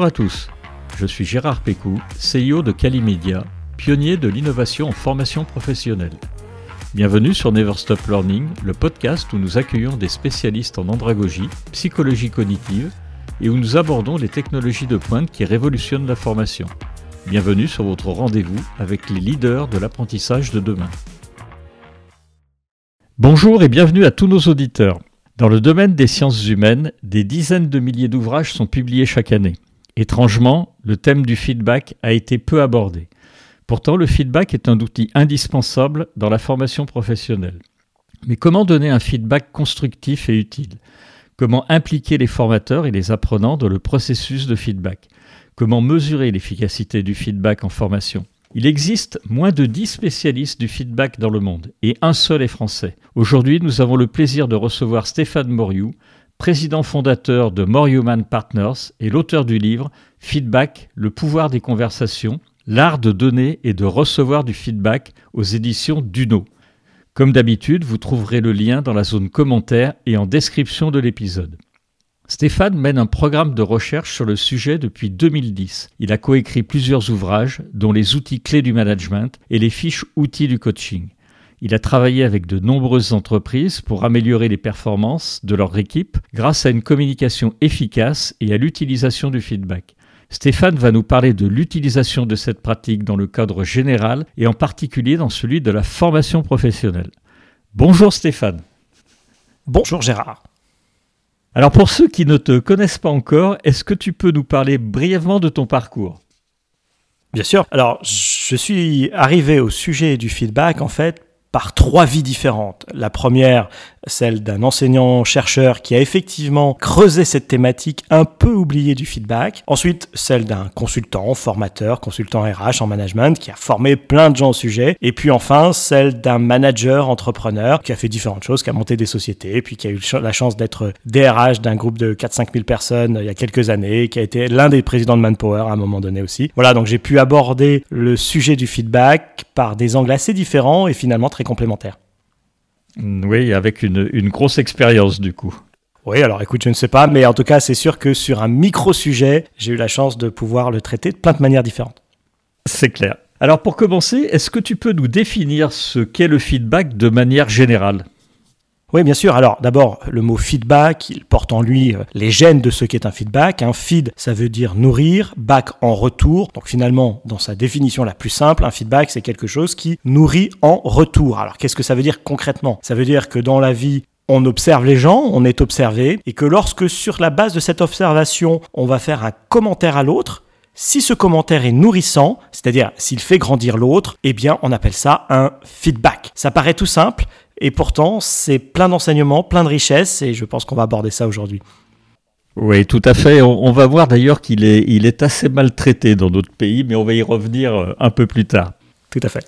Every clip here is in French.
Bonjour à tous, je suis Gérard Pécou, CEO de Calimedia, pionnier de l'innovation en formation professionnelle. Bienvenue sur Never Stop Learning, le podcast où nous accueillons des spécialistes en andragogie, psychologie cognitive et où nous abordons les technologies de pointe qui révolutionnent la formation. Bienvenue sur votre rendez-vous avec les leaders de l'apprentissage de demain. Bonjour et bienvenue à tous nos auditeurs. Dans le domaine des sciences humaines, des dizaines de milliers d'ouvrages sont publiés chaque année. Étrangement, le thème du feedback a été peu abordé. Pourtant, le feedback est un outil indispensable dans la formation professionnelle. Mais comment donner un feedback constructif et utile? Comment impliquer les formateurs et les apprenants dans le processus de feedback? Comment mesurer l'efficacité du feedback en formation? Il existe moins de 10 spécialistes du feedback dans le monde et un seul est français. Aujourd'hui, nous avons le plaisir de recevoir Stéphane Moriou, président fondateur de Moriuman Partners et l'auteur du livre Feedback, le pouvoir des conversations, L'art de donner et de recevoir du feedback aux éditions Duno. Comme d'habitude, vous trouverez le lien dans la zone commentaire et en description de l'épisode. Stéphane mène un programme de recherche sur le sujet depuis 2010. Il a coécrit plusieurs ouvrages, dont les outils clés du management et les fiches outils du coaching. Il a travaillé avec de nombreuses entreprises pour améliorer les performances de leur équipe grâce à une communication efficace et à l'utilisation du feedback. Stéphane va nous parler de l'utilisation de cette pratique dans le cadre général et en particulier dans celui de la formation professionnelle. Bonjour Stéphane. Bonjour Gérard. Alors pour ceux qui ne te connaissent pas encore, est-ce que tu peux nous parler brièvement de ton parcours? Bien sûr. Alors je suis arrivé au sujet du feedback en fait par trois vies différentes. La première, celle d'un enseignant-chercheur qui a effectivement creusé cette thématique un peu oubliée du feedback. Ensuite, celle d'un consultant, formateur, consultant RH en management qui a formé plein de gens au sujet. Et puis enfin, celle d'un manager, entrepreneur qui a fait différentes choses, qui a monté des sociétés, puis qui a eu la chance d'être DRH d'un groupe de 4-5 000 personnes il y a quelques années, qui a été l'un des présidents de Manpower à un moment donné aussi. Voilà, donc j'ai pu aborder le sujet du feedback par des angles assez différents et finalement très complémentaires. Oui, avec une, grosse expérience du coup. Oui, alors écoute, je ne sais pas, mais en tout cas, c'est sûr que sur un micro-sujet, j'ai eu la chance de pouvoir le traiter de plein de manières différentes. C'est clair. Alors pour commencer, est-ce que tu peux nous définir ce qu'est le feedback de manière générale? Oui, bien sûr. Alors, d'abord, le mot feedback, il porte en lui euh, les gènes de ce qu'est un feedback. Un feed, ça veut dire nourrir, back en retour. Donc, finalement, dans sa définition la plus simple, un feedback, c'est quelque chose qui nourrit en retour. Alors, qu'est-ce que ça veut dire concrètement? Ça veut dire que dans la vie, on observe les gens, on est observé, et que lorsque sur la base de cette observation, on va faire un commentaire à l'autre, si ce commentaire est nourrissant, c'est-à-dire s'il fait grandir l'autre, eh bien on appelle ça un feedback. Ça paraît tout simple, et pourtant, c'est plein d'enseignements, plein de richesses, et je pense qu'on va aborder ça aujourd'hui. Oui, tout à fait. On, va voir d'ailleurs qu'il est, il est assez maltraité dans d'autres pays, mais on va y revenir euh, un peu plus tard. Tout à fait.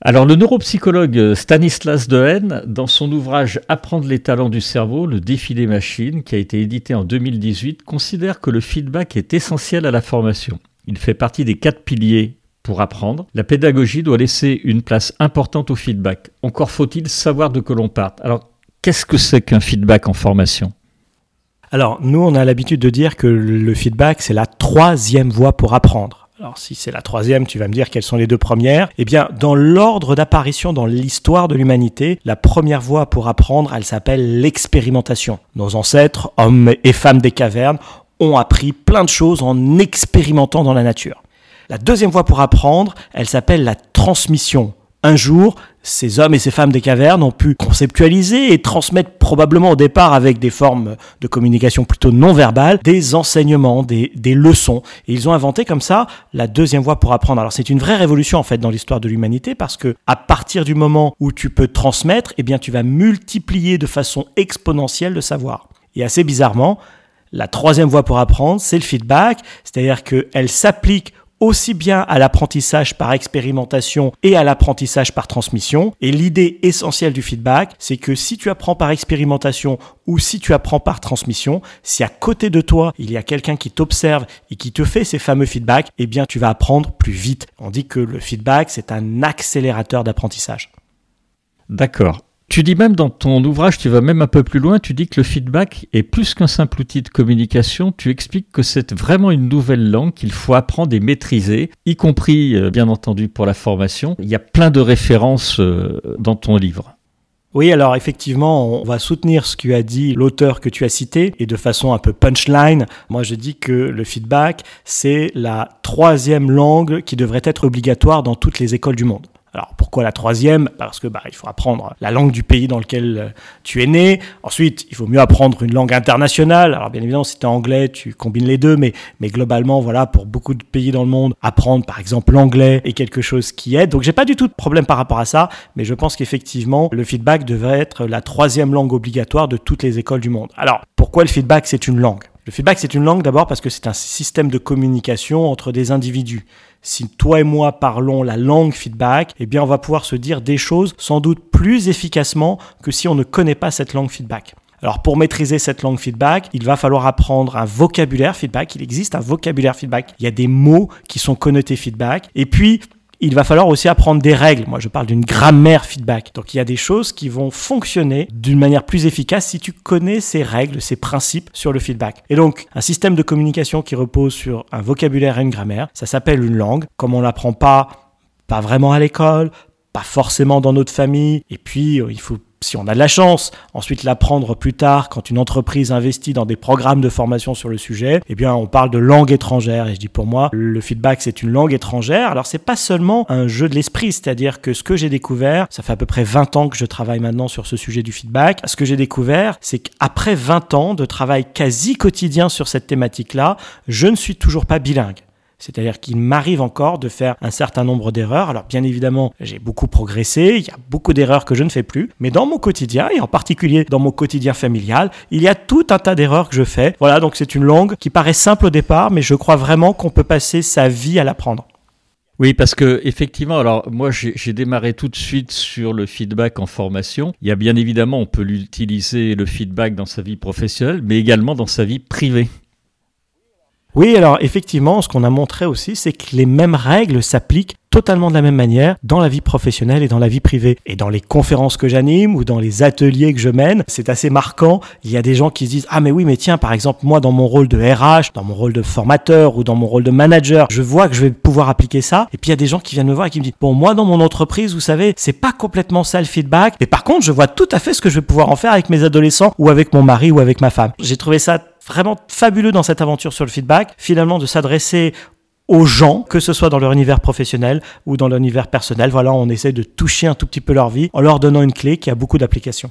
Alors, le neuropsychologue Stanislas Dehaene, dans son ouvrage Apprendre les talents du cerveau, le défi des machines, qui a été édité en 2018, considère que le feedback est essentiel à la formation. Il fait partie des quatre piliers pour apprendre, la pédagogie doit laisser une place importante au feedback. Encore faut-il savoir de quoi l'on part. Alors, qu'est-ce que c'est qu'un feedback en formation? Alors, nous, on a l'habitude de dire que le feedback, c'est la troisième voie pour apprendre. Alors si c'est la troisième, tu vas me dire quelles sont les deux premières. Eh bien, dans l'ordre d'apparition dans l'histoire de l'humanité, la première voie pour apprendre, elle s'appelle l'expérimentation. Nos ancêtres, hommes et femmes des cavernes, ont appris plein de choses en expérimentant dans la nature. La deuxième voie pour apprendre, elle s'appelle la transmission. Un jour, ces hommes et ces femmes des cavernes ont pu conceptualiser et transmettre probablement au départ avec des formes de communication plutôt non verbales, des enseignements, des, leçons. Et ils ont inventé comme ça la deuxième voie pour apprendre. Alors c'est une vraie révolution en fait dans l'histoire de l'humanité parce que à partir du moment où tu peux transmettre, eh bien tu vas multiplier de façon exponentielle le savoir. Et assez bizarrement, la troisième voie pour apprendre, c'est le feedback, c'est-à-dire qu'elle s'applique aussi bien à l'apprentissage par expérimentation et à l'apprentissage par transmission. Et l'idée essentielle du feedback, c'est que si tu apprends par expérimentation ou si tu apprends par transmission, si à côté de toi, il y a quelqu'un qui t'observe et qui te fait ces fameux feedbacks, eh bien tu vas apprendre plus vite. On dit que le feedback, c'est un accélérateur d'apprentissage. D'accord. Tu dis même dans ton ouvrage, tu vas même un peu plus loin, tu dis que le feedback est plus qu'un simple outil de communication, tu expliques que c'est vraiment une nouvelle langue qu'il faut apprendre et maîtriser, y compris euh, bien entendu pour la formation. Il y a plein de références euh, dans ton livre. Oui, alors effectivement, on va soutenir ce qu'a dit l'auteur que tu as cité, et de façon un peu punchline, moi je dis que le feedback, c'est la troisième langue qui devrait être obligatoire dans toutes les écoles du monde. Alors pourquoi la troisième? Parce que bah, il faut apprendre la langue du pays dans lequel euh, tu es né. Ensuite, il faut mieux apprendre une langue internationale. Alors bien évidemment, si tu es anglais, tu combines les deux, mais, mais globalement, voilà, pour beaucoup de pays dans le monde, apprendre par exemple l'anglais est quelque chose qui aide. Donc j'ai pas du tout de problème par rapport à ça, mais je pense qu'effectivement, le feedback devrait être la troisième langue obligatoire de toutes les écoles du monde. Alors pourquoi le feedback c'est une langue? Le feedback, c'est une langue d'abord parce que c'est un système de communication entre des individus. Si toi et moi parlons la langue feedback, eh bien on va pouvoir se dire des choses sans doute plus efficacement que si on ne connaît pas cette langue feedback. Alors pour maîtriser cette langue feedback, il va falloir apprendre un vocabulaire feedback. Il existe un vocabulaire feedback. Il y a des mots qui sont connotés feedback. Et puis il va falloir aussi apprendre des règles. Moi, je parle d'une grammaire feedback. Donc, il y a des choses qui vont fonctionner d'une manière plus efficace si tu connais ces règles, ces principes sur le feedback. Et donc, un système de communication qui repose sur un vocabulaire et une grammaire, ça s'appelle une langue. Comme on l'apprend pas, pas vraiment à l'école, pas forcément dans notre famille, et puis euh, il faut si on a de la chance, ensuite l'apprendre plus tard quand une entreprise investit dans des programmes de formation sur le sujet, eh bien on parle de langue étrangère et je dis pour moi le feedback c'est une langue étrangère. Alors c'est pas seulement un jeu de l'esprit, c'est-à-dire que ce que j'ai découvert, ça fait à peu près 20 ans que je travaille maintenant sur ce sujet du feedback. Ce que j'ai découvert, c'est qu'après 20 ans de travail quasi quotidien sur cette thématique-là, je ne suis toujours pas bilingue. C'est-à-dire qu'il m'arrive encore de faire un certain nombre d'erreurs. Alors bien évidemment, j'ai beaucoup progressé, il y a beaucoup d'erreurs que je ne fais plus, mais dans mon quotidien, et en particulier dans mon quotidien familial, il y a tout un tas d'erreurs que je fais. Voilà, donc c'est une langue qui paraît simple au départ, mais je crois vraiment qu'on peut passer sa vie à l'apprendre. Oui, parce que effectivement, alors moi j'ai démarré tout de suite sur le feedback en formation. Il y a bien évidemment, on peut l'utiliser le feedback dans sa vie professionnelle, mais également dans sa vie privée. Oui, alors effectivement, ce qu'on a montré aussi, c'est que les mêmes règles s'appliquent totalement de la même manière dans la vie professionnelle et dans la vie privée. Et dans les conférences que j'anime ou dans les ateliers que je mène, c'est assez marquant. Il y a des gens qui se disent Ah, mais oui, mais tiens, par exemple, moi, dans mon rôle de RH, dans mon rôle de formateur ou dans mon rôle de manager, je vois que je vais pouvoir appliquer ça. Et puis il y a des gens qui viennent me voir et qui me disent Bon, moi, dans mon entreprise, vous savez, c'est pas complètement ça le feedback. Mais par contre, je vois tout à fait ce que je vais pouvoir en faire avec mes adolescents ou avec mon mari ou avec ma femme. J'ai trouvé ça vraiment fabuleux dans cette aventure sur le feedback, finalement de s'adresser aux gens, que ce soit dans leur univers professionnel ou dans leur univers personnel. Voilà, on essaie de toucher un tout petit peu leur vie en leur donnant une clé qui a beaucoup d'applications.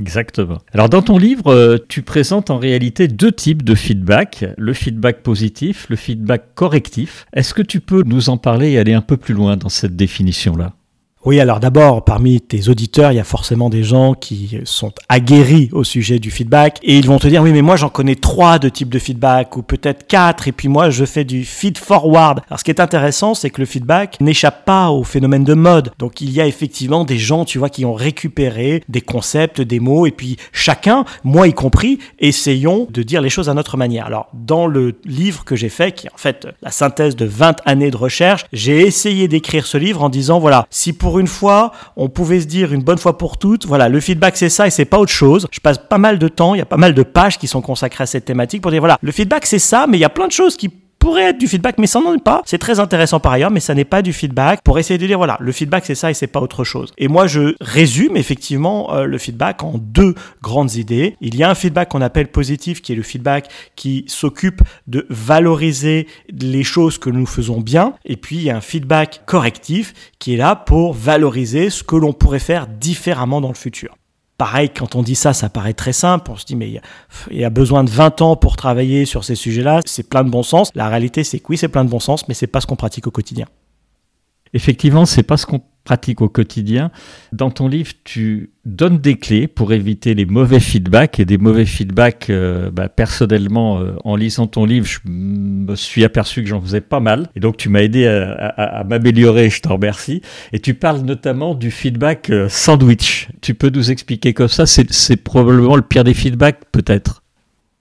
Exactement. Alors dans ton livre, euh, tu présentes en réalité deux types de feedback, le feedback positif, le feedback correctif. Est-ce que tu peux nous en parler et aller un peu plus loin dans cette définition-là? Oui, alors d'abord, parmi tes auditeurs, il y a forcément des gens qui sont aguerris au sujet du feedback et ils vont te dire, oui, mais moi j'en connais trois de types de feedback ou peut-être quatre et puis moi je fais du feed forward. Alors ce qui est intéressant, c'est que le feedback n'échappe pas au phénomène de mode. Donc il y a effectivement des gens, tu vois, qui ont récupéré des concepts, des mots et puis chacun, moi y compris, essayons de dire les choses à notre manière. Alors dans le livre que j'ai fait, qui est en fait la synthèse de 20 années de recherche, j'ai essayé d'écrire ce livre en disant, voilà, si pour une fois, on pouvait se dire une bonne fois pour toutes, voilà, le feedback c'est ça et c'est pas autre chose. Je passe pas mal de temps, il y a pas mal de pages qui sont consacrées à cette thématique pour dire voilà, le feedback c'est ça, mais il y a plein de choses qui pourrait être du feedback, mais ça n'en est pas. C'est très intéressant par ailleurs, mais ça n'est pas du feedback. Pour essayer de dire, voilà, le feedback c'est ça et c'est pas autre chose. Et moi, je résume effectivement euh, le feedback en deux grandes idées. Il y a un feedback qu'on appelle positif, qui est le feedback qui s'occupe de valoriser les choses que nous faisons bien. Et puis, il y a un feedback correctif qui est là pour valoriser ce que l'on pourrait faire différemment dans le futur. Pareil, quand on dit ça, ça paraît très simple. On se dit, mais il y a besoin de 20 ans pour travailler sur ces sujets-là. C'est plein de bon sens. La réalité, c'est que oui, c'est plein de bon sens, mais c'est pas ce qu'on pratique au quotidien. Effectivement, c'est pas ce qu'on pratique au quotidien. Dans ton livre, tu donnes des clés pour éviter les mauvais feedbacks et des mauvais feedbacks. Euh, bah, personnellement, euh, en lisant ton livre, je me suis aperçu que j'en faisais pas mal. Et donc, tu m'as aidé à, m'améliorer. Je t'en remercie. Et tu parles notamment du feedback euh, sandwich. Tu peux nous expliquer comme ça? C'est probablement le pire des feedbacks, peut-être.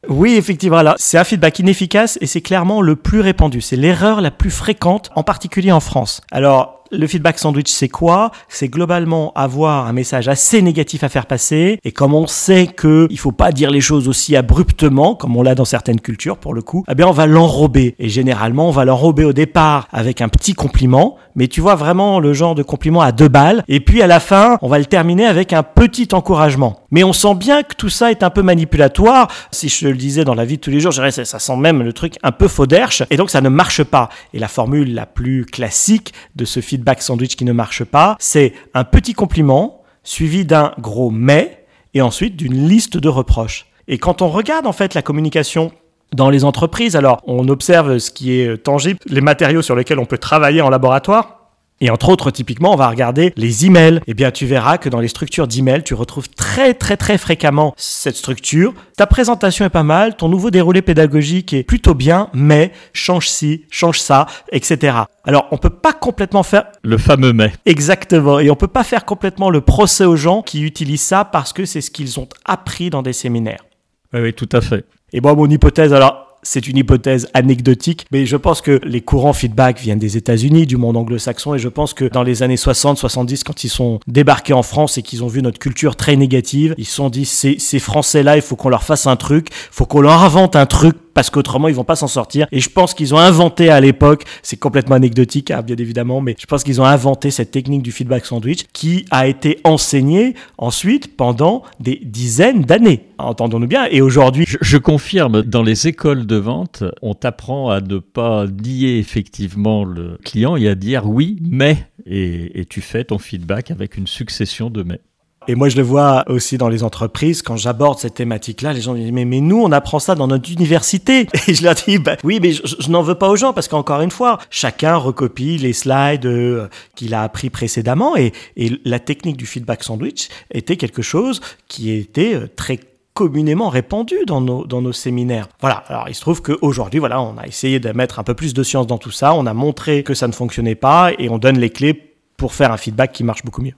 Oui, effectivement. c'est un feedback inefficace et c'est clairement le plus répandu. C'est l'erreur la plus fréquente, en particulier en France. Alors, Le feedback sandwich, c'est quoi? C'est globalement avoir un message assez négatif à faire passer. Et comme on sait que il faut pas dire les choses aussi abruptement, comme on l'a dans certaines cultures pour le coup, eh bien on va l'enrober. Et généralement, on va l'enrober au départ avec un petit compliment, mais tu vois vraiment le genre de compliment à deux balles. Et puis à la fin, on va le terminer avec un petit encouragement. Mais on sent bien que tout ça est un peu manipulatoire. Si je le disais dans la vie de tous les jours, je dirais, ça, ça sent même le truc un peu faux d'erche. Et donc ça ne marche pas. Et la formule la plus classique de ce feedback sandwich qui ne marche pas, c'est un petit compliment suivi d'un gros mais et ensuite d'une liste de reproches. Et quand on regarde en fait la communication dans les entreprises, alors on observe ce qui est tangible, les matériaux sur lesquels on peut travailler en laboratoire. Et entre autres, typiquement, on va regarder les emails. Eh bien, tu verras que dans les structures d'emails, tu retrouves très, très, très fréquemment cette structure. Ta présentation est pas mal, ton nouveau déroulé pédagogique est plutôt bien, mais change ci, change ça, etc. Alors, on peut pas complètement faire Le fameux mais. exactement, et on peut pas faire complètement le procès aux gens qui utilisent ça parce que c'est ce qu'ils ont appris dans des séminaires. Oui, oui, tout à fait. Et moi, mon hypothèse, alors, c'est une hypothèse anecdotique, mais je pense que les courants feedback viennent des États-Unis, du monde anglo-saxon, et je pense que dans les années 60, 70, quand ils sont débarqués en France et qu'ils ont vu notre culture très négative, ils se sont dit, ces, ces Français-là, il faut qu'on leur fasse un truc, il faut qu'on leur invente un truc parce qu'autrement ils vont pas s'en sortir. Et je pense qu'ils ont inventé à l'époque, c'est complètement anecdotique hein, bien évidemment, mais je pense qu'ils ont inventé cette technique du feedback sandwich qui a été enseignée ensuite pendant des dizaines d'années. Entendons-nous bien. Et aujourd'hui, Je, confirme, dans les écoles de vente, on t'apprend à ne pas nier effectivement le client et à dire oui, mais, et tu fais ton feedback avec une succession de mais. Et moi, je le vois aussi dans les entreprises, quand j'aborde cette thématique-là, les gens disent, mais, mais nous, on apprend ça dans notre université. Et je leur dis, bah, oui, mais je, n'en veux pas aux gens, parce qu'encore une fois, chacun recopie les slides euh, qu'il a appris précédemment, et, et la technique du feedback sandwich était quelque chose qui était euh, très communément répandu dans nos, dans nos séminaires. Voilà, alors il se trouve qu'aujourd'hui, voilà, on a essayé de mettre un peu plus de science dans tout ça, on a montré que ça ne fonctionnait pas, et on donne les clés pour faire un feedback qui marche beaucoup mieux.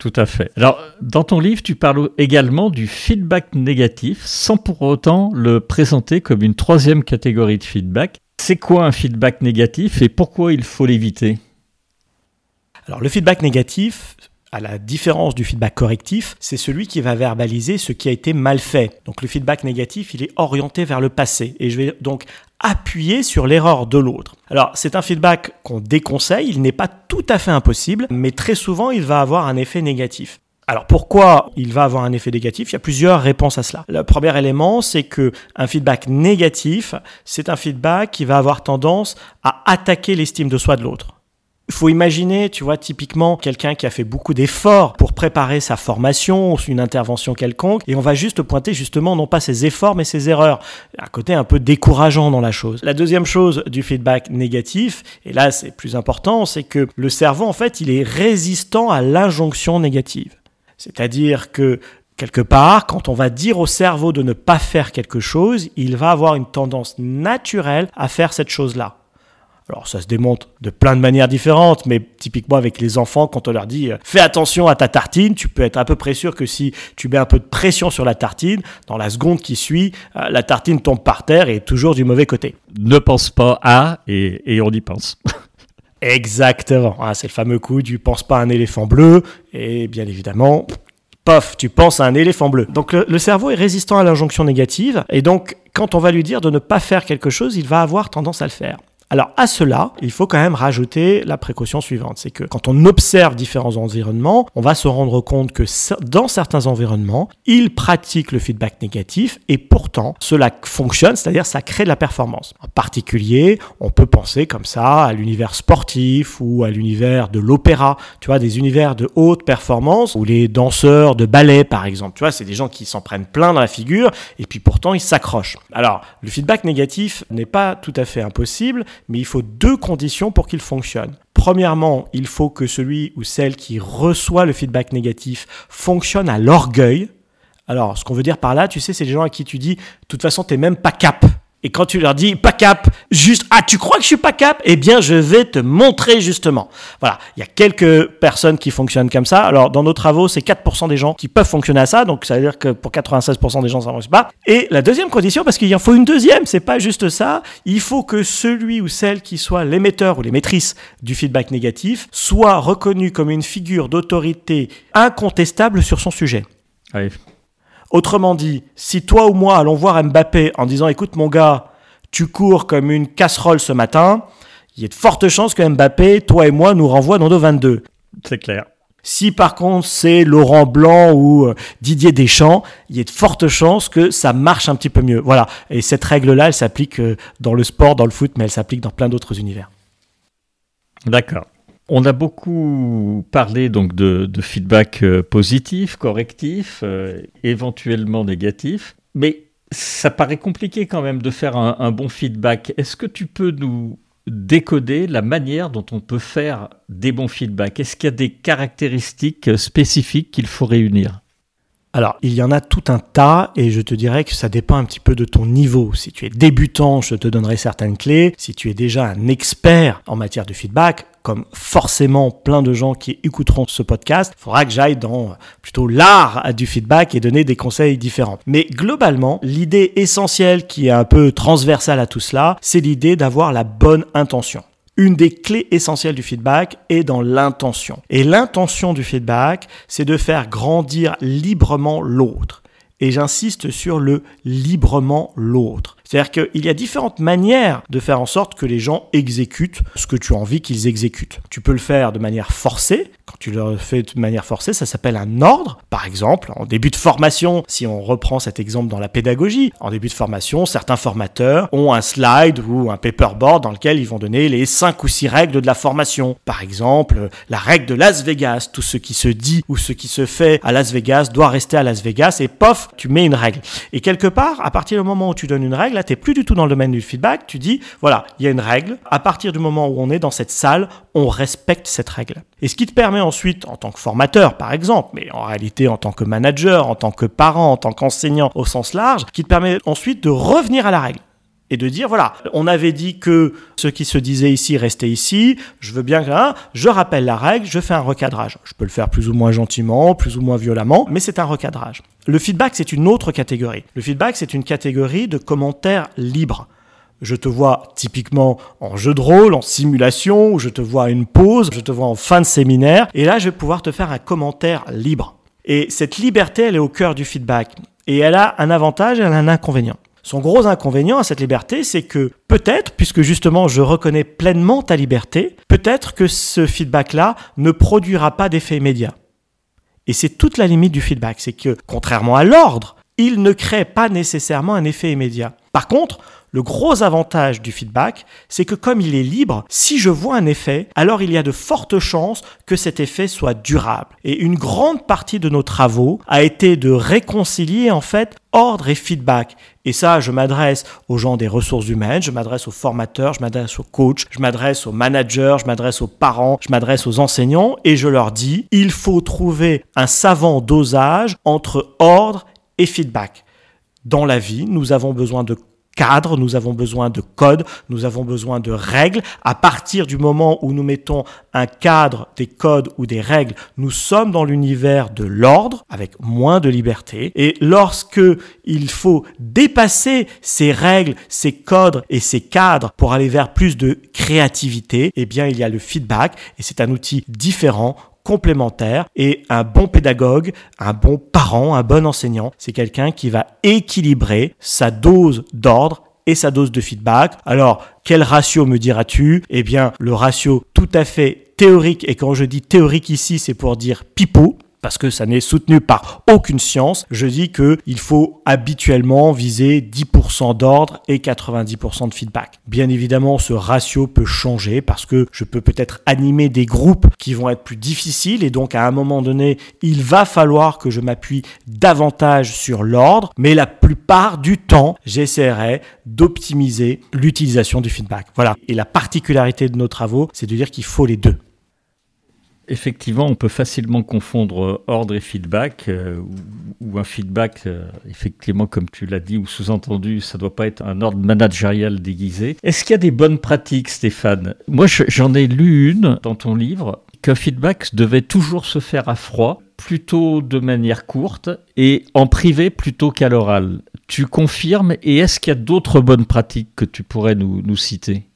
Tout à fait. Alors, dans ton livre, tu parles également du feedback négatif, sans pour autant le présenter comme une troisième catégorie de feedback. C'est quoi un feedback négatif et pourquoi il faut l'éviter? Alors le feedback négatif, à la différence du feedback correctif, c'est celui qui va verbaliser ce qui a été mal fait. Donc le feedback négatif, il est orienté vers le passé. Et je vais donc appuyer sur l'erreur de l'autre. Alors c'est un feedback qu'on déconseille, il n'est pas tout à fait impossible, mais très souvent il va avoir un effet négatif. Alors pourquoi il va avoir un effet négatif? Il y a plusieurs réponses à cela. Le premier élément, c'est que un feedback négatif, c'est un feedback qui va avoir tendance à attaquer l'estime de soi de l'autre. Il faut imaginer, tu vois, typiquement quelqu'un qui a fait beaucoup d'efforts pour préparer sa formation une intervention quelconque, et on va juste pointer justement non pas ses efforts mais ses erreurs. Un côté un peu décourageant dans la chose. La deuxième chose du feedback négatif, et là c'est plus important, c'est que le cerveau en fait il est résistant à l'injonction négative. C'est-à-dire que quelque part, quand on va dire au cerveau de ne pas faire quelque chose, il va avoir une tendance naturelle à faire cette chose-là. Alors ça se démontre de plein de manières différentes, mais typiquement avec les enfants, quand on leur dit euh, fais attention à ta tartine, tu peux être à peu près sûr que si tu mets un peu de pression sur la tartine, dans la seconde qui suit, euh, la tartine tombe par terre et est toujours du mauvais côté. Ne pense pas à et, et on y pense. Exactement, Ah, c'est le fameux coup du pense pas à un éléphant bleu, et bien évidemment, pof, tu penses à un éléphant bleu. Donc le, le cerveau est résistant à l'injonction négative, et donc quand on va lui dire de ne pas faire quelque chose, il va avoir tendance à le faire. Alors à cela, il faut quand même rajouter la précaution suivante, c'est que quand on observe différents environnements, on va se rendre compte que dans certains environnements, ils pratiquent le feedback négatif et pourtant cela fonctionne, c'est-à-dire ça crée de la performance. En particulier, on peut penser comme ça à l'univers sportif ou à l'univers de l'opéra, tu vois, des univers de haute performance ou les danseurs de ballet par exemple, tu vois, c'est des gens qui s'en prennent plein dans la figure et puis pourtant ils s'accrochent. Alors, le feedback négatif n'est pas tout à fait impossible, mais il faut deux conditions pour qu'il fonctionne. Premièrement, il faut que celui ou celle qui reçoit le feedback négatif fonctionne à l'orgueil. Alors, ce qu'on veut dire par là, tu sais, c'est les gens à qui tu dis, de toute façon, t'es même pas cap. Et quand tu leur dis pas cap, juste ah tu crois que je suis pas cap? Eh bien je vais te montrer justement. Voilà, il y a quelques personnes qui fonctionnent comme ça. Alors dans nos travaux, c'est 4% des gens qui peuvent fonctionner à ça, donc ça veut dire que pour 96% des gens ça ne marche pas. Et la deuxième condition, parce qu'il en faut une deuxième, c'est pas juste ça, il faut que celui ou celle qui soit l'émetteur ou l'émettrice du feedback négatif soit reconnu comme une figure d'autorité incontestable sur son sujet. Oui. Autrement dit, si toi ou moi allons voir Mbappé en disant écoute mon gars, tu cours comme une casserole ce matin, il y a de fortes chances que Mbappé, toi et moi, nous renvoie dans nos 22. C'est clair. Si par contre c'est Laurent Blanc ou euh, Didier Deschamps, il y a de fortes chances que ça marche un petit peu mieux. Voilà. Et cette règle-là, elle s'applique euh, dans le sport, dans le foot, mais elle s'applique dans plein d'autres univers. D'accord. On a beaucoup parlé donc de, feedback euh, positif, correctif, euh, éventuellement négatif, mais ça paraît compliqué quand même de faire un, bon feedback. Est-ce que tu peux nous décoder la manière dont on peut faire des bons feedbacks? Est-ce qu'il y a des caractéristiques spécifiques qu'il faut réunir? Alors, il y en a tout un tas et je te dirais que ça dépend un petit peu de ton niveau. Si tu es débutant, je te donnerai certaines clés. Si tu es déjà un expert en matière de feedback, comme forcément plein de gens qui écouteront ce podcast, il faudra que j'aille dans plutôt l'art du feedback et donner des conseils différents. Mais globalement, l'idée essentielle qui est un peu transversale à tout cela, c'est l'idée d'avoir la bonne intention. Une des clés essentielles du feedback est dans l'intention. Et l'intention du feedback, c'est de faire grandir librement l'autre. Et j'insiste sur le librement l'autre. C'est-à-dire qu'il y a différentes manières de faire en sorte que les gens exécutent ce que tu as envie qu'ils exécutent. Tu peux le faire de manière forcée. Quand tu le fais de manière forcée, ça s'appelle un ordre. Par exemple, en début de formation, si on reprend cet exemple dans la pédagogie, en début de formation, certains formateurs ont un slide ou un paperboard dans lequel ils vont donner les 5 ou 6 règles de la formation. Par exemple, la règle de Las Vegas. Tout ce qui se dit ou ce qui se fait à Las Vegas doit rester à Las Vegas et pof, tu mets une règle. Et quelque part, à partir du moment où tu donnes une règle, tu n'es plus du tout dans le domaine du feedback. Tu dis, voilà, il y a une règle. À partir du moment où on est dans cette salle, on respecte cette règle. Et ce qui te permet ensuite, en tant que formateur par exemple, mais en réalité en tant que manager, en tant que parent, en tant qu'enseignant au sens large, qui te permet ensuite de revenir à la règle et de dire voilà, on avait dit que ce qui se disait ici restait ici, je veux bien hein, je rappelle la règle, je fais un recadrage. Je peux le faire plus ou moins gentiment, plus ou moins violemment, mais c'est un recadrage. Le feedback, c'est une autre catégorie. Le feedback, c'est une catégorie de commentaires libres. Je te vois typiquement en jeu de rôle, en simulation, je te vois à une pause, je te vois en fin de séminaire, et là, je vais pouvoir te faire un commentaire libre. Et cette liberté, elle est au cœur du feedback. Et elle a un avantage et elle a un inconvénient. Son gros inconvénient à cette liberté, c'est que peut-être, puisque justement je reconnais pleinement ta liberté, peut-être que ce feedback-là ne produira pas d'effet immédiat. Et c'est toute la limite du feedback, c'est que contrairement à l'ordre, il ne crée pas nécessairement un effet immédiat. Par contre, le gros avantage du feedback, c'est que comme il est libre, si je vois un effet, alors il y a de fortes chances que cet effet soit durable. Et une grande partie de nos travaux a été de réconcilier en fait ordre et feedback. Et ça, je m'adresse aux gens des ressources humaines, je m'adresse aux formateurs, je m'adresse aux coachs, je m'adresse aux managers, je m'adresse aux parents, je m'adresse aux enseignants et je leur dis, il faut trouver un savant dosage entre ordre et feedback. Dans la vie, nous avons besoin de cadre, nous avons besoin de code, nous avons besoin de règles. À partir du moment où nous mettons un cadre, des codes ou des règles, nous sommes dans l'univers de l'ordre avec moins de liberté. Et lorsque il faut dépasser ces règles, ces codes et ces cadres pour aller vers plus de créativité, eh bien il y a le feedback et c'est un outil différent complémentaire et un bon pédagogue, un bon parent, un bon enseignant, c'est quelqu'un qui va équilibrer sa dose d'ordre et sa dose de feedback. Alors, quel ratio me diras-tu? Eh bien, le ratio tout à fait théorique, et quand je dis théorique ici, c'est pour dire pipeau, parce que ça n'est soutenu par aucune science, je dis qu'il faut habituellement viser 10% d'ordre et 90% de feedback. Bien évidemment, ce ratio peut changer parce que je peux peut-être animer des groupes qui vont être plus difficiles et donc à un moment donné, il va falloir que je m'appuie davantage sur l'ordre, mais la plupart du temps, j'essaierai d'optimiser l'utilisation du feedback. Voilà. Et la particularité de nos travaux, c'est de dire qu'il faut les deux. Effectivement, on peut facilement confondre ordre et feedback, euh, ou, un feedback, euh, effectivement, comme tu l'as dit, ou sous-entendu, ça ne doit pas être un ordre managérial déguisé. Est-ce qu'il y a des bonnes pratiques, Stéphane? Moi, j'en ai lu une dans ton livre, qu'un feedback devait toujours se faire à froid, plutôt de manière courte, et en privé plutôt qu'à l'oral. Tu confirmes, et est-ce qu'il y a d'autres bonnes pratiques que tu pourrais nous citer?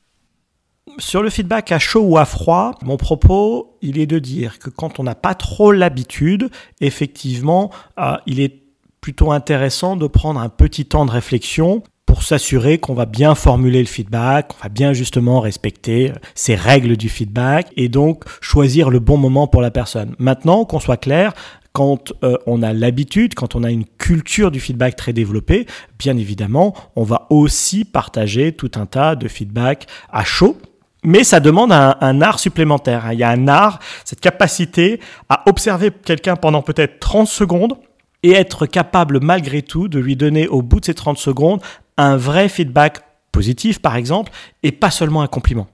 Sur le feedback à chaud ou à froid, mon propos, il est de dire que quand on n'a pas trop l'habitude, effectivement, euh, il est plutôt intéressant de prendre un petit temps de réflexion pour s'assurer qu'on va bien formuler le feedback, qu'on va bien justement respecter euh, ces règles du feedback et donc choisir le bon moment pour la personne. Maintenant, qu'on soit clair, quand euh, on a l'habitude, quand on a une culture du feedback très développée, bien évidemment, on va aussi partager tout un tas de feedback à chaud mais ça demande un, art supplémentaire. Il y a un art, cette capacité à observer quelqu'un pendant peut-être 30 secondes et être capable malgré tout de lui donner au bout de ces 30 secondes un vrai feedback positif par exemple et pas seulement un compliment.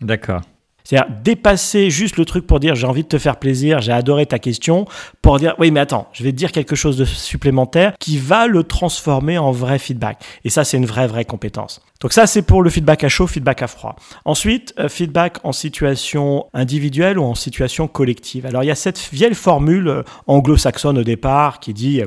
D'accord. C'est-à-dire dépasser juste le truc pour dire j'ai envie de te faire plaisir, j'ai adoré ta question, pour dire oui mais attends, je vais te dire quelque chose de supplémentaire qui va le transformer en vrai feedback. Et ça c'est une vraie vraie compétence. Donc ça c'est pour le feedback à chaud, feedback à froid. Ensuite, euh, feedback en situation individuelle ou en situation collective. Alors il y a cette vieille formule euh, anglo-saxonne au départ qui dit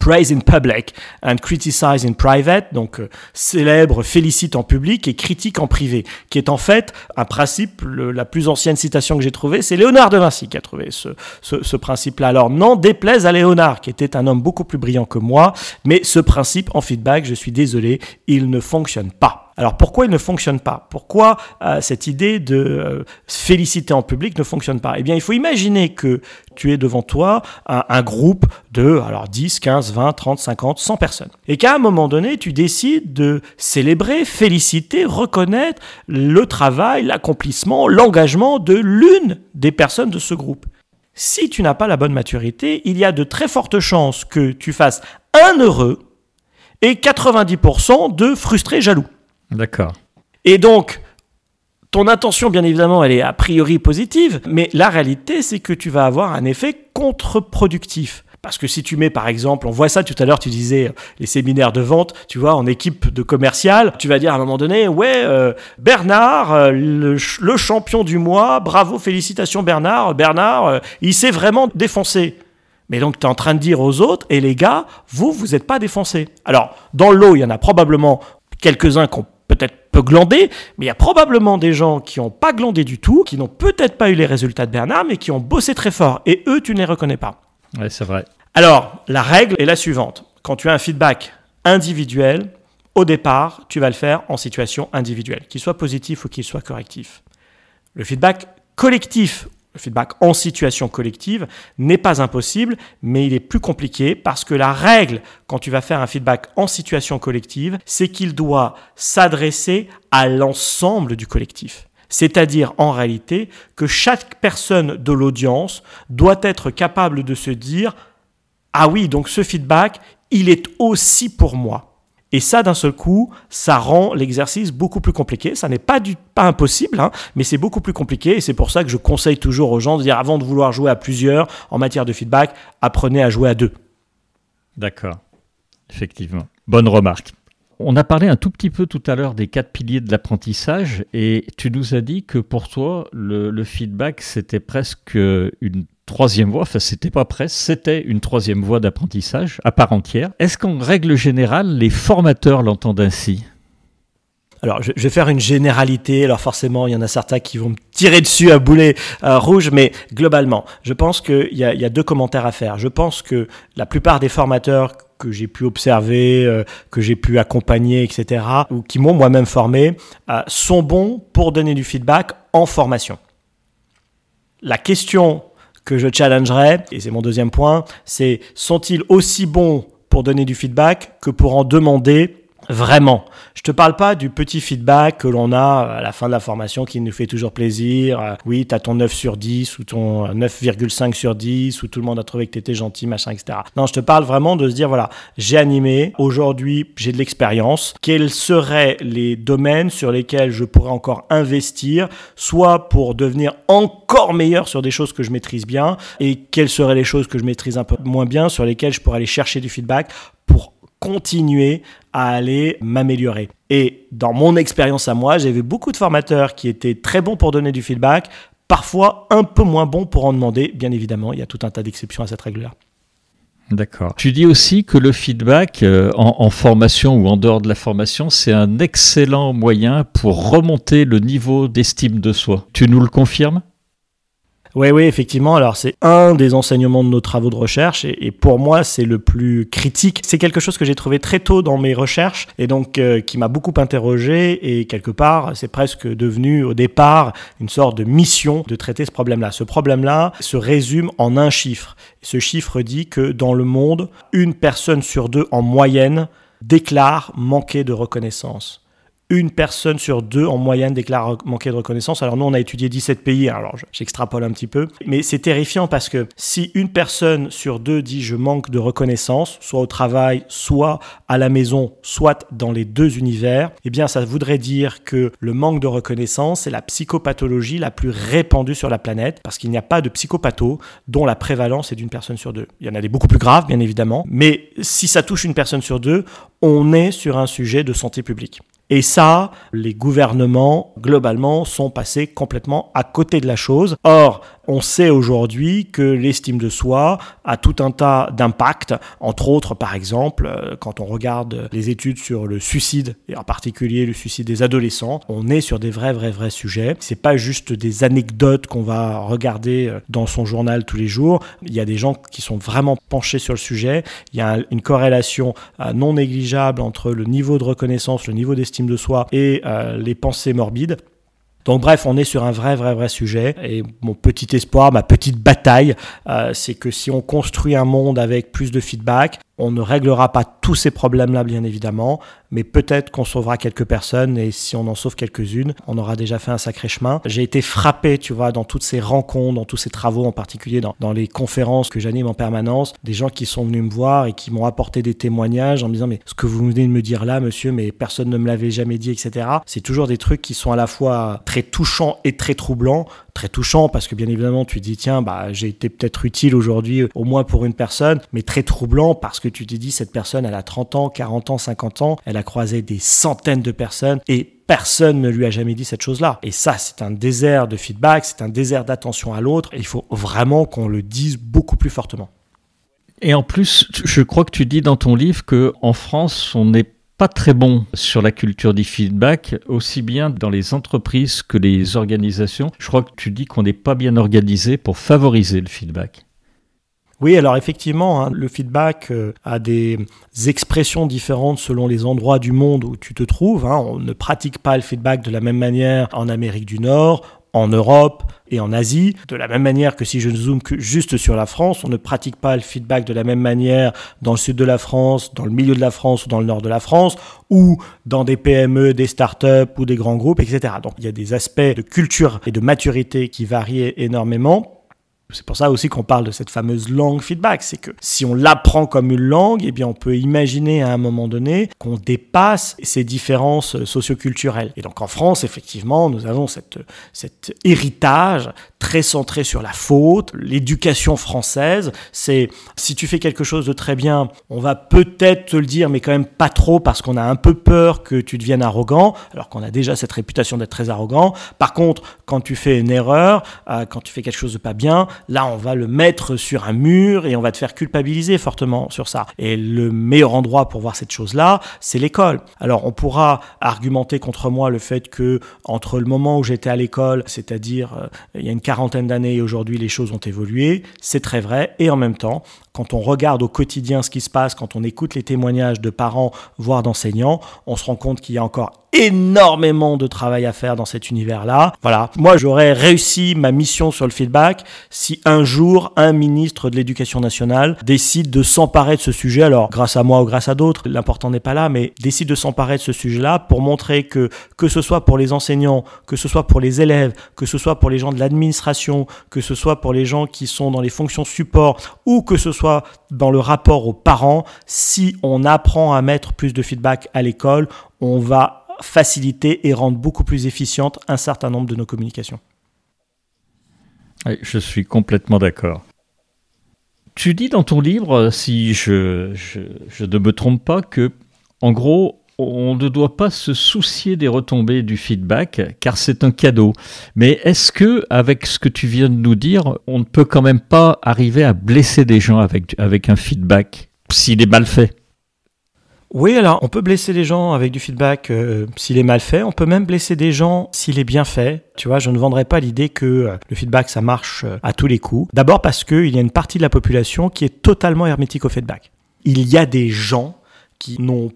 praise in public and criticize in private, donc euh, célèbre, félicite en public et critique en privé, qui est en fait un principe, la plus ancienne citation que j'ai trouvée, c'est Léonard de Vinci qui a trouvé ce, ce, ce principe-là. Alors n'en déplaise à Léonard, qui était un homme beaucoup plus brillant que moi, mais ce principe en feedback, je suis désolé, il ne fonctionne pas. Alors pourquoi il ne fonctionne pas? Pourquoi euh, cette idée de euh, féliciter en public ne fonctionne pas? Eh bien, il faut imaginer que tu es devant toi un, groupe de alors 10, 15, 20, 30, 50, 100 personnes. Et qu'à un moment donné, tu décides de célébrer, féliciter, reconnaître le travail, l'accomplissement, l'engagement de l'une des personnes de ce groupe. Si tu n'as pas la bonne maturité, il y a de très fortes chances que tu fasses un heureux et 90% de frustrés jaloux. D'accord. Et donc, ton intention, bien évidemment, elle est a priori positive, mais la réalité, c'est que tu vas avoir un effet contre-productif. Parce que si tu mets, par exemple, on voit ça tout à l'heure, tu disais euh, les séminaires de vente, tu vois, en équipe de commercial, tu vas dire à un moment donné, ouais, euh, Bernard, euh, le, champion du mois, bravo, félicitations Bernard, Bernard, il s'est vraiment défoncé. Mais donc, tu es en train de dire aux autres, et les gars, vous, vous n'êtes pas défoncés. Alors, dans l'eau, il y en a probablement quelques-uns qui ont peut-être peu glandé, mais il y a probablement des gens qui n'ont pas glandé du tout, qui n'ont peut-être pas eu les résultats de Bernard, mais qui ont bossé très fort. Et eux, tu ne les reconnais pas. Oui, c'est vrai. Alors, la règle est la suivante. Quand tu as un feedback individuel, au départ, tu vas le faire en situation individuelle, qu'il soit positif ou qu'il soit correctif. Le feedback collectif le feedback en situation collective n'est pas impossible, mais il est plus compliqué parce que la règle quand tu vas faire un feedback en situation collective, c'est qu'il doit s'adresser à l'ensemble du collectif. C'est-à-dire en réalité que chaque personne de l'audience doit être capable de se dire ⁇ Ah oui, donc ce feedback, il est aussi pour moi ⁇ et ça, d'un seul coup, ça rend l'exercice beaucoup plus compliqué. Ça n'est pas, du, pas impossible, hein, mais c'est beaucoup plus compliqué. Et c'est pour ça que je conseille toujours aux gens de dire, avant de vouloir jouer à plusieurs en matière de feedback, apprenez à jouer à deux. D'accord. Effectivement. Bonne remarque. On a parlé un tout petit peu tout à l'heure des quatre piliers de l'apprentissage et tu nous as dit que pour toi, le, le feedback, c'était presque une troisième voie, enfin c'était pas presque, c'était une troisième voie d'apprentissage à part entière. Est-ce qu'en règle générale, les formateurs l'entendent ainsi? Alors, je, vais faire une généralité. Alors, forcément, il y en a certains qui vont me tirer dessus à boulet euh, rouge, mais globalement, je pense qu'il y, a, deux commentaires à faire. Je pense que la plupart des formateurs que j'ai pu observer, euh, que j'ai pu accompagner, etc., ou qui m'ont moi-même formé, euh, sont bons pour donner du feedback en formation. La question que je challengerais, et c'est mon deuxième point, c'est sont-ils aussi bons pour donner du feedback que pour en demander vraiment. Je te parle pas du petit feedback que l'on a à la fin de la formation qui nous fait toujours plaisir. Euh, oui, tu as ton 9 sur 10 ou ton 9,5 sur 10 où tout le monde a trouvé que tu étais gentil, machin, etc. Non, je te parle vraiment de se dire, voilà, j'ai animé, aujourd'hui j'ai de l'expérience. Quels seraient les domaines sur lesquels je pourrais encore investir, soit pour devenir encore meilleur sur des choses que je maîtrise bien, et quelles seraient les choses que je maîtrise un peu moins bien, sur lesquelles je pourrais aller chercher du feedback continuer à aller m'améliorer. Et dans mon expérience à moi, j'ai vu beaucoup de formateurs qui étaient très bons pour donner du feedback, parfois un peu moins bons pour en demander. Bien évidemment, il y a tout un tas d'exceptions à cette règle-là. D'accord. Tu dis aussi que le feedback euh, en, formation ou en dehors de la formation, c'est un excellent moyen pour remonter le niveau d'estime de soi. Tu nous le confirmes? Oui, oui, effectivement. Alors, c'est un des enseignements de nos travaux de recherche et, pour moi, c'est le plus critique. C'est quelque chose que j'ai trouvé très tôt dans mes recherches et donc euh, qui m'a beaucoup interrogé et quelque part, c'est presque devenu au départ une sorte de mission de traiter ce problème-là. Ce problème-là se résume en un chiffre. Ce chiffre dit que dans le monde, une personne sur deux en moyenne déclare manquer de reconnaissance une personne sur deux en moyenne déclare manquer de reconnaissance. Alors nous, on a étudié 17 pays, alors j'extrapole un petit peu, mais c'est terrifiant parce que si une personne sur deux dit je manque de reconnaissance, soit au travail, soit à la maison, soit dans les deux univers, eh bien ça voudrait dire que le manque de reconnaissance est la psychopathologie la plus répandue sur la planète parce qu'il n'y a pas de psychopatho dont la prévalence est d'une personne sur deux. Il y en a des beaucoup plus graves, bien évidemment, mais si ça touche une personne sur deux, on est sur un sujet de santé publique. Et ça, les gouvernements, globalement, sont passés complètement à côté de la chose. Or, on sait aujourd'hui que l'estime de soi a tout un tas d'impacts, entre autres, par exemple, euh, quand on regarde les études sur le suicide, et en particulier le suicide des adolescents, on est sur des vrais, vrais, vrais sujets. C'est pas juste des anecdotes qu'on va regarder euh, dans son journal tous les jours. Il y a des gens qui sont vraiment penchés sur le sujet. Il y a une corrélation euh, non négligeable entre le niveau de reconnaissance, le niveau d'estime de soi et les pensées morbides. Donc bref, on est sur un vrai, vrai, vrai sujet. Et mon petit espoir, ma petite bataille, euh, c'est que si on construit un monde avec plus de feedback, on ne réglera pas tous ces problèmes-là, bien évidemment, mais peut-être qu'on sauvera quelques personnes et si on en sauve quelques-unes, on aura déjà fait un sacré chemin. J'ai été frappé, tu vois, dans toutes ces rencontres, dans tous ces travaux, en particulier dans, les conférences que j'anime en permanence, des gens qui sont venus me voir et qui m'ont apporté des témoignages en me disant, mais ce que vous venez de me dire là, monsieur, mais personne ne me l'avait jamais dit, etc. C'est toujours des trucs qui sont à la fois très touchants et très troublants très touchant parce que bien évidemment tu dis tiens bah j'ai été peut-être utile aujourd'hui au moins pour une personne mais très troublant parce que tu te dis cette personne elle a 30 ans 40 ans 50 ans elle a croisé des centaines de personnes et personne ne lui a jamais dit cette chose-là. Et ça, c'est un désert de feedback, c'est un désert d'attention à l'autre. Et il faut vraiment qu'on le dise beaucoup plus fortement. Et en plus, je crois que tu dis dans ton livre que en France, on n'est pas très bon sur la culture du feedback, aussi bien dans les entreprises que les organisations. Je crois que tu dis qu'on n'est pas bien organisé pour favoriser le feedback. Oui, alors effectivement, hein, le feedback euh, a des expressions différentes selon les endroits du monde où tu te trouves. Hein. On ne pratique pas le feedback de la même manière en Amérique du Nord, en Europe et en Asie. De la même manière que si je zoome juste sur la France, on ne pratique pas le feedback de la même manière dans le sud de la France, dans le milieu de la France ou dans le nord de la France, ou dans des PME, des startups ou des grands groupes, etc. Donc il y a des aspects de culture et de maturité qui varient énormément. C'est pour ça aussi qu'on parle de cette fameuse langue feedback. C'est que si on l'apprend comme une langue, eh bien, on peut imaginer à un moment donné qu'on dépasse ces différences socioculturelles. Et donc, en France, effectivement, nous avons cet héritage très centré sur la faute. L'éducation française, c'est si tu fais quelque chose de très bien, on va peut-être te le dire, mais quand même pas trop parce qu'on a un peu peur que tu deviennes arrogant, alors qu'on a déjà cette réputation d'être très arrogant. Par contre, quand tu fais une erreur, euh, quand tu fais quelque chose de pas bien, Là, on va le mettre sur un mur et on va te faire culpabiliser fortement sur ça. Et le meilleur endroit pour voir cette chose-là, c'est l'école. Alors, on pourra argumenter contre moi le fait que entre le moment où j'étais à l'école, c'est-à-dire euh, il y a une quarantaine d'années et aujourd'hui, les choses ont évolué. C'est très vrai. Et en même temps, quand on regarde au quotidien ce qui se passe, quand on écoute les témoignages de parents, voire d'enseignants, on se rend compte qu'il y a encore énormément de travail à faire dans cet univers-là. Voilà. Moi, j'aurais réussi ma mission sur le feedback si un jour un ministre de l'Éducation nationale décide de s'emparer de ce sujet, alors grâce à moi ou grâce à d'autres, l'important n'est pas là, mais décide de s'emparer de ce sujet-là pour montrer que que ce soit pour les enseignants, que ce soit pour les élèves, que ce soit pour les gens de l'administration, que ce soit pour les gens qui sont dans les fonctions support ou que ce soit dans le rapport aux parents, si on apprend à mettre plus de feedback à l'école, on va faciliter et rendre beaucoup plus efficiente un certain nombre de nos communications. je suis complètement d'accord. Tu dis dans ton livre, si je, je, ne me trompe pas, que en gros, on ne doit pas se soucier des retombées du feedback car c'est un cadeau. Mais est-ce que, avec ce que tu viens de nous dire, on ne peut quand même pas arriver à blesser des gens avec, avec un feedback s'il est mal fait? Oui, alors on peut blesser les gens avec du feedback euh, s'il est mal fait. On peut même blesser des gens s'il est bien fait. Tu vois, je ne vendrai pas l'idée que euh, le feedback ça marche euh, à tous les coups. D'abord parce qu'il y a une partie de la population qui est totalement hermétique au feedback. Il y a des gens qui n'ont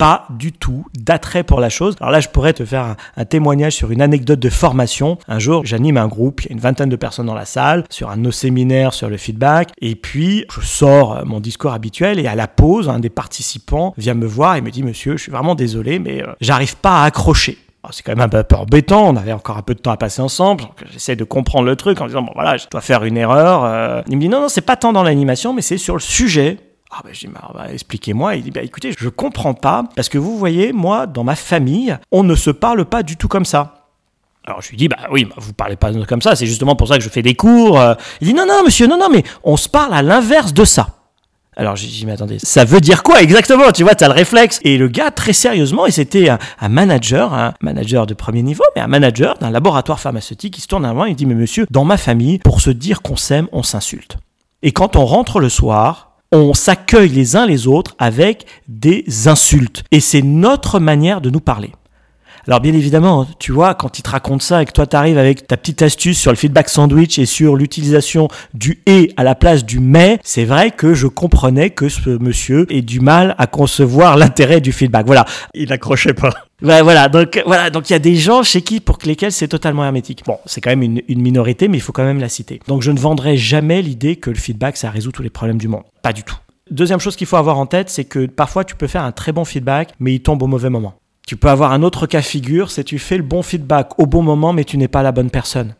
pas du tout d'attrait pour la chose. Alors là, je pourrais te faire un, témoignage sur une anecdote de formation. Un jour, j'anime un groupe, il y a une vingtaine de personnes dans la salle, sur un de nos séminaires sur le feedback, et puis je sors euh, mon discours habituel, et à la pause, un des participants vient me voir et me dit, monsieur, je suis vraiment désolé, mais euh, j'arrive pas à accrocher. C'est quand même un peu embêtant, on avait encore un peu de temps à passer ensemble, j'essaie de comprendre le truc en disant, bon voilà, je dois faire une erreur. Euh. Il me dit, non, non, c'est pas tant dans l'animation, mais c'est sur le sujet. Ah ben, je dis, bah, expliquez-moi. Il dit, bah, écoutez, je comprends pas, parce que vous voyez, moi, dans ma famille, on ne se parle pas du tout comme ça. Alors je lui dis, bah oui, bah, vous parlez pas comme ça, c'est justement pour ça que je fais des cours. Euh. Il dit, non, non, monsieur, non, non, mais on se parle à l'inverse de ça. Alors j'ai dit, mais attendez, ça veut dire quoi exactement? Tu vois, tu as le réflexe. Et le gars, très sérieusement, et c'était un, manager, un manager de premier niveau, mais un manager d'un laboratoire pharmaceutique, il se tourne moi et il dit, mais monsieur, dans ma famille, pour se dire qu'on s'aime, on s'insulte. Et quand on rentre le soir, on s'accueille les uns les autres avec des insultes. Et c'est notre manière de nous parler. Alors bien évidemment, tu vois, quand il te raconte ça et que toi t'arrives avec ta petite astuce sur le feedback sandwich et sur l'utilisation du et à la place du mais, c'est vrai que je comprenais que ce monsieur ait du mal à concevoir l'intérêt du feedback. Voilà. Il n'accrochait pas. Ouais, voilà, donc voilà, donc il y a des gens chez qui pour lesquels c'est totalement hermétique. Bon, c'est quand même une, une, minorité, mais il faut quand même la citer. Donc je ne vendrai jamais l'idée que le feedback ça résout tous les problèmes du monde. Pas du tout. Deuxième chose qu'il faut avoir en tête, c'est que parfois tu peux faire un très bon feedback, mais il tombe au mauvais moment. Tu peux avoir un autre cas figure, c'est tu fais le bon feedback au bon moment, mais tu n'es pas la bonne personne.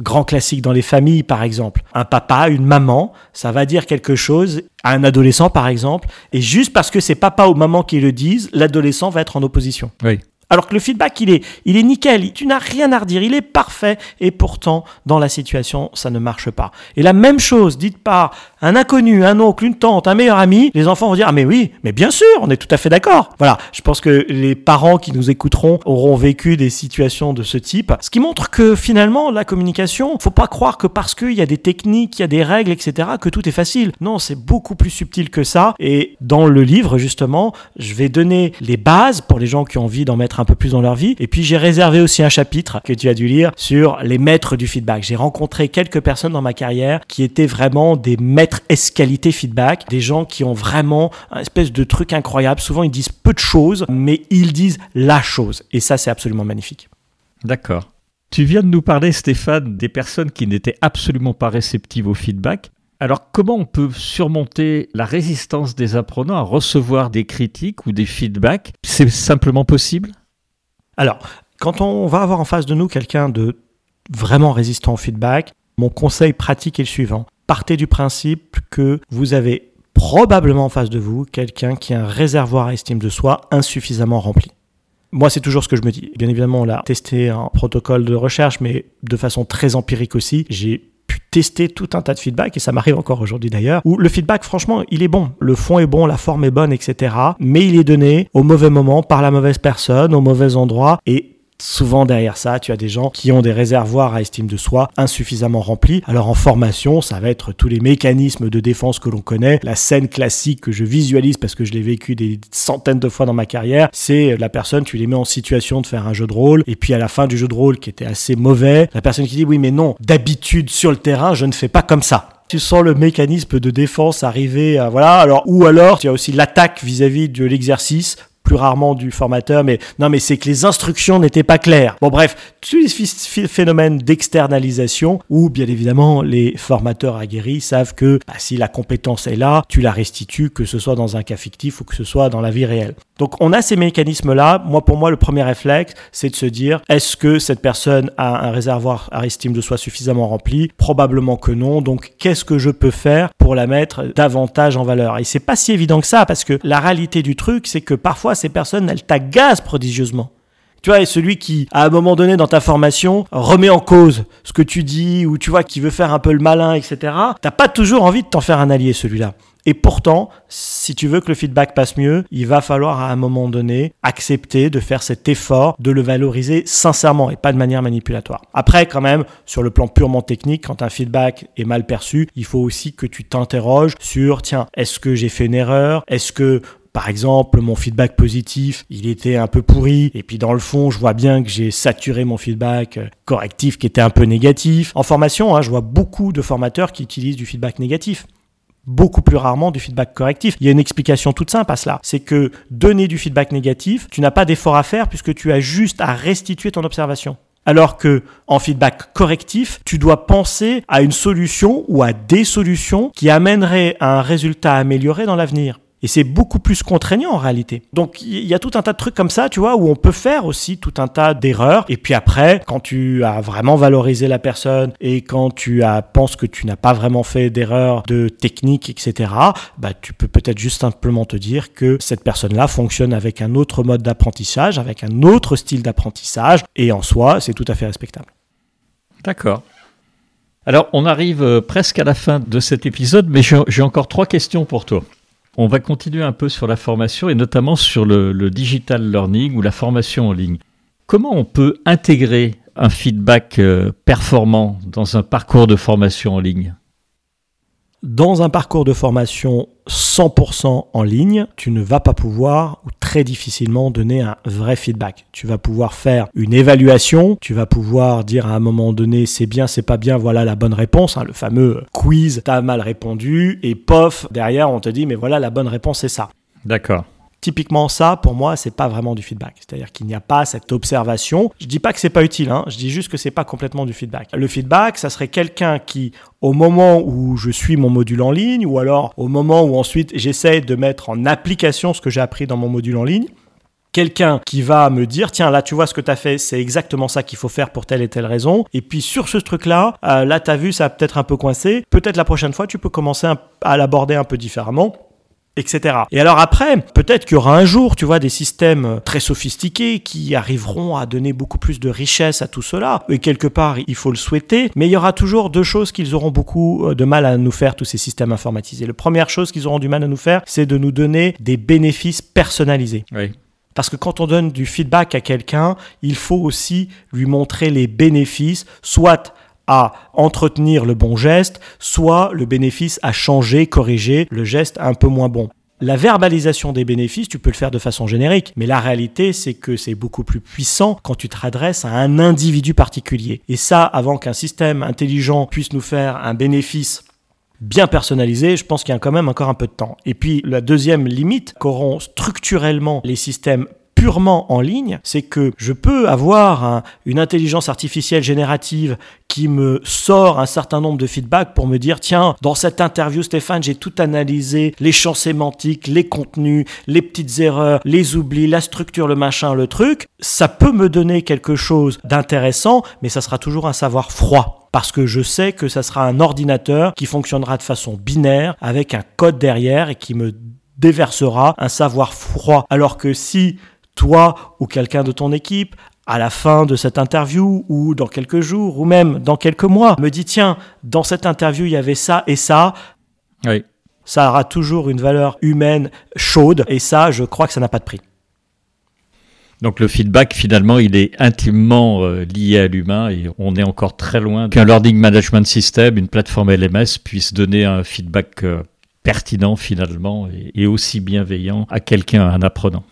Grand classique dans les familles, par exemple. Un papa, une maman, ça va dire quelque chose à un adolescent, par exemple, et juste parce que c'est papa ou maman qui le disent, l'adolescent va être en opposition. Oui. Alors que le feedback, il est, il est nickel, tu n'as rien à redire, il est parfait, et pourtant, dans la situation, ça ne marche pas. Et la même chose, dite par un inconnu, un oncle, une tante, un meilleur ami, les enfants vont dire, ah mais oui, mais bien sûr, on est tout à fait d'accord. Voilà, je pense que les parents qui nous écouteront auront vécu des situations de ce type, ce qui montre que finalement, la communication, faut pas croire que parce qu'il y a des techniques, il y a des règles, etc., que tout est facile. Non, c'est beaucoup plus subtil que ça, et dans le livre, justement, je vais donner les bases pour les gens qui ont envie d'en mettre un peu plus dans leur vie. Et puis j'ai réservé aussi un chapitre que tu as dû lire sur les maîtres du feedback. J'ai rencontré quelques personnes dans ma carrière qui étaient vraiment des maîtres escalité feedback, des gens qui ont vraiment un espèce de truc incroyable. Souvent ils disent peu de choses, mais ils disent la chose. Et ça c'est absolument magnifique. D'accord. Tu viens de nous parler, Stéphane, des personnes qui n'étaient absolument pas réceptives au feedback. Alors comment on peut surmonter la résistance des apprenants à recevoir des critiques ou des feedbacks? C'est simplement possible? Alors, quand on va avoir en face de nous quelqu'un de vraiment résistant au feedback, mon conseil pratique est le suivant. Partez du principe que vous avez probablement en face de vous quelqu'un qui a un réservoir à estime de soi insuffisamment rempli. Moi, c'est toujours ce que je me dis. Bien évidemment, on l'a testé en protocole de recherche, mais de façon très empirique aussi. J'ai pu tester tout un tas de feedback, et ça m'arrive encore aujourd'hui d'ailleurs, où le feedback, franchement, il est bon. Le fond est bon, la forme est bonne, etc. Mais il est donné au mauvais moment, par la mauvaise personne, au mauvais endroit, et Souvent derrière ça, tu as des gens qui ont des réservoirs à estime de soi insuffisamment remplis. Alors en formation, ça va être tous les mécanismes de défense que l'on connaît. La scène classique que je visualise parce que je l'ai vécu des centaines de fois dans ma carrière, c'est la personne, tu les mets en situation de faire un jeu de rôle et puis à la fin du jeu de rôle qui était assez mauvais, la personne qui dit oui mais non, d'habitude sur le terrain, je ne fais pas comme ça tu sens le mécanisme de défense arriver voilà alors ou alors tu as aussi l'attaque vis-à-vis de l'exercice plus rarement du formateur, mais non, mais c'est que les instructions n'étaient pas claires. Bon, bref, tous ces phénomènes d'externalisation où, bien évidemment, les formateurs aguerris savent que bah, si la compétence est là, tu la restitues, que ce soit dans un cas fictif ou que ce soit dans la vie réelle. Donc, on a ces mécanismes-là. Moi, pour moi, le premier réflexe, c'est de se dire, est-ce que cette personne a un réservoir à estime de soi suffisamment rempli? Probablement que non. Donc, qu'est-ce que je peux faire pour la mettre davantage en valeur? Et c'est pas si évident que ça, parce que la réalité du truc, c'est que parfois, ces personnes, elles t'agacent prodigieusement. Tu vois, et celui qui, à un moment donné dans ta formation, remet en cause ce que tu dis, ou tu vois, qui veut faire un peu le malin, etc., t'as pas toujours envie de t'en faire un allié, celui-là. Et pourtant, si tu veux que le feedback passe mieux, il va falloir à un moment donné accepter de faire cet effort, de le valoriser sincèrement et pas de manière manipulatoire. Après, quand même, sur le plan purement technique, quand un feedback est mal perçu, il faut aussi que tu t'interroges sur, tiens, est-ce que j'ai fait une erreur? Est-ce que par exemple, mon feedback positif, il était un peu pourri, et puis dans le fond, je vois bien que j'ai saturé mon feedback euh, correctif qui était un peu négatif. En formation, hein, je vois beaucoup de formateurs qui utilisent du feedback négatif beaucoup plus rarement du feedback correctif. Il y a une explication toute simple à cela. C'est que donner du feedback négatif, tu n'as pas d'effort à faire puisque tu as juste à restituer ton observation. Alors que en feedback correctif, tu dois penser à une solution ou à des solutions qui amèneraient à un résultat amélioré dans l'avenir. Et c'est beaucoup plus contraignant en réalité. Donc il y a tout un tas de trucs comme ça, tu vois, où on peut faire aussi tout un tas d'erreurs. Et puis après, quand tu as vraiment valorisé la personne et quand tu as, penses que tu n'as pas vraiment fait d'erreurs de technique, etc., bah, tu peux peut-être juste simplement te dire que cette personne-là fonctionne avec un autre mode d'apprentissage, avec un autre style d'apprentissage. Et en soi, c'est tout à fait respectable. D'accord. Alors, on arrive euh, presque à la fin de cet épisode, mais j'ai encore trois questions pour toi. On va continuer un peu sur la formation et notamment sur le, digital learning ou la formation en ligne. Comment on peut intégrer un feedback euh, performant dans un parcours de formation en ligne? Dans un parcours de formation 100% en ligne, tu ne vas pas pouvoir ou très difficilement donner un vrai feedback. Tu vas pouvoir faire une évaluation, tu vas pouvoir dire à un moment donné c'est bien, c'est pas bien, voilà la bonne réponse, hein, le fameux quiz, t'as mal répondu, et pof, derrière on te dit mais voilà la bonne réponse c'est ça. D'accord. Typiquement, ça, pour moi, c'est pas vraiment du feedback. C'est-à-dire qu'il n'y a pas cette observation. Je dis pas que c'est pas utile, hein. je dis juste que c'est pas complètement du feedback. Le feedback, ça serait quelqu'un qui, au moment où je suis mon module en ligne, ou alors au moment où ensuite j'essaie de mettre en application ce que j'ai appris dans mon module en ligne, quelqu'un qui va me dire tiens là tu vois ce que tu as fait c'est exactement ça qu'il faut faire pour telle et telle raison et puis sur ce truc là euh, là tu as vu ça a peut-être un peu coincé peut-être la prochaine fois tu peux commencer à l'aborder un peu différemment etc. Et alors après, peut-être qu'il y aura un jour, tu vois, des systèmes très sophistiqués qui arriveront à donner beaucoup plus de richesse à tout cela. Et quelque part, il faut le souhaiter. Mais il y aura toujours deux choses qu'ils auront beaucoup euh, de mal à nous faire, tous ces systèmes informatisés. La première chose qu'ils auront du mal à nous faire, c'est de nous donner des bénéfices personnalisés. Oui. Parce que quand on donne du feedback à quelqu'un, il faut aussi lui montrer les bénéfices, soit à entretenir le bon geste, soit le bénéfice à changer, corriger le geste un peu moins bon. La verbalisation des bénéfices, tu peux le faire de façon générique, mais la réalité, c'est que c'est beaucoup plus puissant quand tu te adresses à un individu particulier. Et ça, avant qu'un système intelligent puisse nous faire un bénéfice bien personnalisé, je pense qu'il y a quand même encore un peu de temps. Et puis la deuxième limite qu'auront structurellement les systèmes purement en ligne, c'est que je peux avoir une intelligence artificielle générative qui me sort un certain nombre de feedbacks pour me dire tiens, dans cette interview Stéphane, j'ai tout analysé, les champs sémantiques, les contenus, les petites erreurs, les oublis, la structure, le machin, le truc. Ça peut me donner quelque chose d'intéressant, mais ça sera toujours un savoir froid parce que je sais que ça sera un ordinateur qui fonctionnera de façon binaire avec un code derrière et qui me déversera un savoir froid. Alors que si toi ou quelqu'un de ton équipe, à la fin de cette interview ou dans quelques jours ou même dans quelques mois, me dit tiens, dans cette interview, il y avait ça et ça. Oui. Ça aura toujours une valeur humaine chaude et ça, je crois que ça n'a pas de prix. Donc le feedback, finalement, il est intimement euh, lié à l'humain et on est encore très loin qu'un learning management system, une plateforme LMS, puisse donner un feedback euh, pertinent finalement et aussi bienveillant à quelqu'un, à un apprenant.